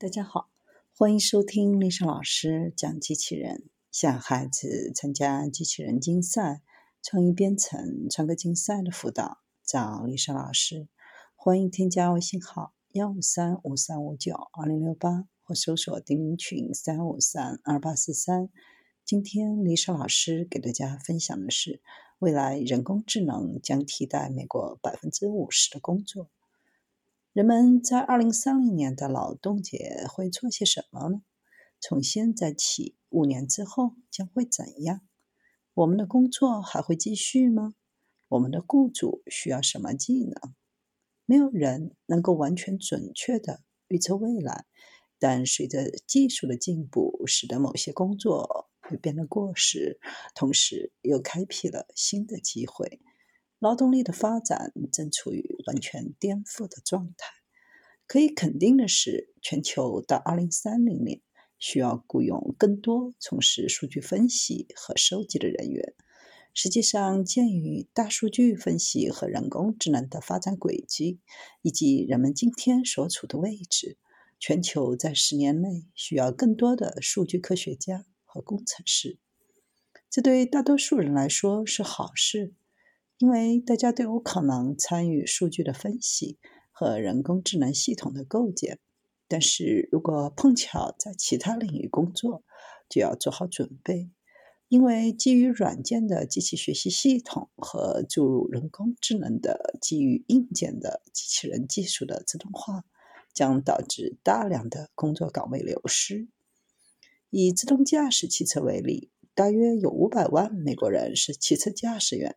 大家好，欢迎收听丽莎老师讲机器人。想孩子参加机器人竞赛、创意编程、创客竞赛的辅导，找丽莎老师。欢迎添加微信号幺五三五三五九二零六八，或搜索钉钉群三五三二八四三。今天丽莎老师给大家分享的是，未来人工智能将替代美国百分之五十的工作。人们在二零三零年的劳动节会做些什么呢？从现在起，五年之后将会怎样？我们的工作还会继续吗？我们的雇主需要什么技能？没有人能够完全准确的预测未来，但随着技术的进步，使得某些工作会变得过时，同时又开辟了新的机会。劳动力的发展正处于完全颠覆的状态。可以肯定的是，全球到2030年需要雇佣更多从事数据分析和收集的人员。实际上，鉴于大数据分析和人工智能的发展轨迹，以及人们今天所处的位置，全球在十年内需要更多的数据科学家和工程师。这对大多数人来说是好事。因为大家都有可能参与数据的分析和人工智能系统的构建，但是如果碰巧在其他领域工作，就要做好准备，因为基于软件的机器学习系统和注入人工智能的基于硬件的机器人技术的自动化，将导致大量的工作岗位流失。以自动驾驶汽车为例，大约有五百万美国人是汽车驾驶员。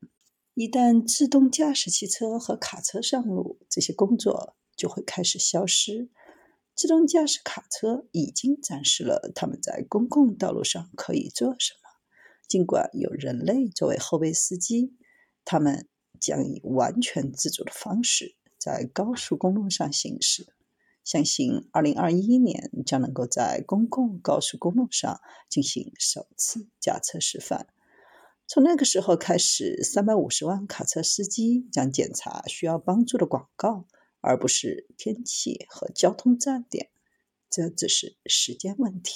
一旦自动驾驶汽车和卡车上路，这些工作就会开始消失。自动驾驶卡车已经展示了他们在公共道路上可以做什么。尽管有人类作为后备司机，他们将以完全自主的方式在高速公路上行驶。相信2021年将能够在公共高速公路上进行首次驾车示范。从那个时候开始，三百五十万卡车司机将检查需要帮助的广告，而不是天气和交通站点。这只是时间问题。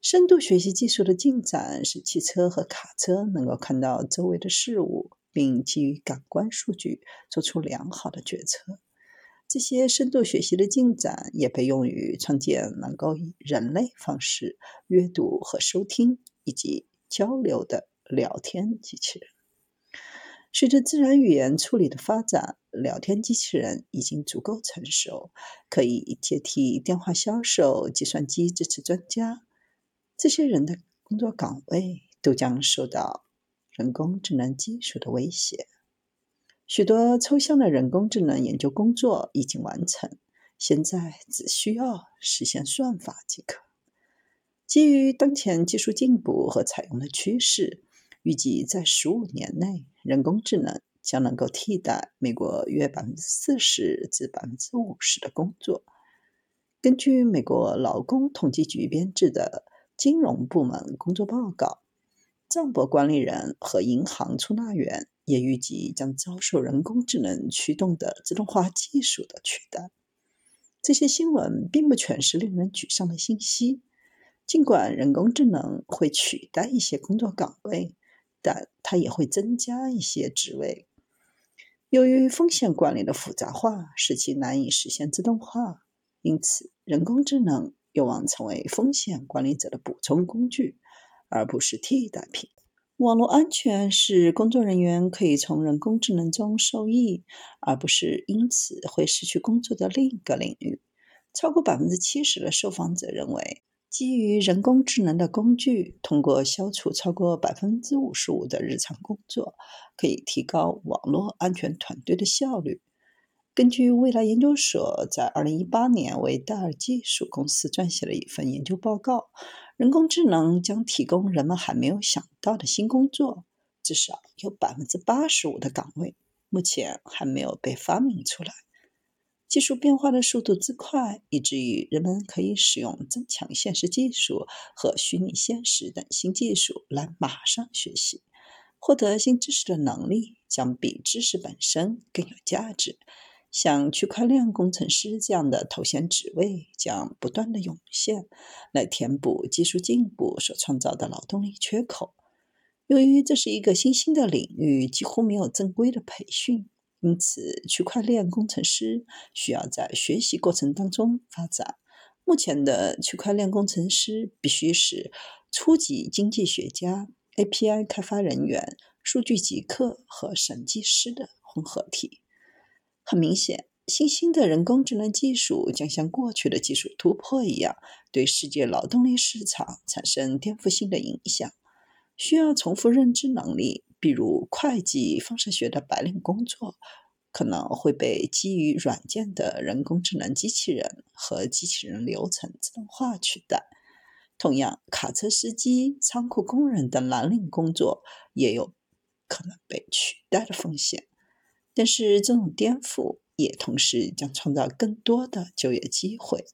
深度学习技术的进展使汽车和卡车能够看到周围的事物，并基于感官数据做出良好的决策。这些深度学习的进展也被用于创建能够以人类方式阅读和收听以及交流的。聊天机器人，随着自然语言处理的发展，聊天机器人已经足够成熟，可以接替电话销售、计算机支持专家。这些人的工作岗位都将受到人工智能技术的威胁。许多抽象的人工智能研究工作已经完成，现在只需要实现算法即可。基于当前技术进步和采用的趋势。预计在十五年内，人工智能将能够替代美国约百分之四十至百分之五十的工作。根据美国劳工统计局编制的金融部门工作报告，账簿管理人和银行出纳员也预计将遭受人工智能驱动的自动化技术的取代。这些新闻并不全是令人沮丧的信息。尽管人工智能会取代一些工作岗位，但它也会增加一些职位。由于风险管理的复杂化使其难以实现自动化，因此人工智能有望成为风险管理者的补充工具，而不是替代品。网络安全是工作人员可以从人工智能中受益，而不是因此会失去工作的另一个领域。超过百分之七十的受访者认为。基于人工智能的工具，通过消除超过百分之五十五的日常工作，可以提高网络安全团队的效率。根据未来研究所在二零一八年为戴尔技术公司撰写的一份研究报告，人工智能将提供人们还没有想到的新工作，至少有百分之八十五的岗位目前还没有被发明出来。技术变化的速度之快，以至于人们可以使用增强现实技术和虚拟现实等新技术来马上学习、获得新知识的能力，将比知识本身更有价值。像区块链工程师这样的头衔职位将不断的涌现，来填补技术进步所创造的劳动力缺口。由于这是一个新兴的领域，几乎没有正规的培训，因此区块链工程师需要在学习过程当中发展。目前的区块链工程师必须是初级经济学家、API 开发人员、数据极客和审计师的混合体。很明显，新兴的人工智能技术将像过去的技术突破一样，对世界劳动力市场产生颠覆性的影响。需要重复认知能力，比如会计、放射学的白领工作，可能会被基于软件的人工智能机器人和机器人流程自动化取代。同样，卡车司机、仓库工人等蓝领工作也有可能被取代的风险。但是，这种颠覆也同时将创造更多的就业机会。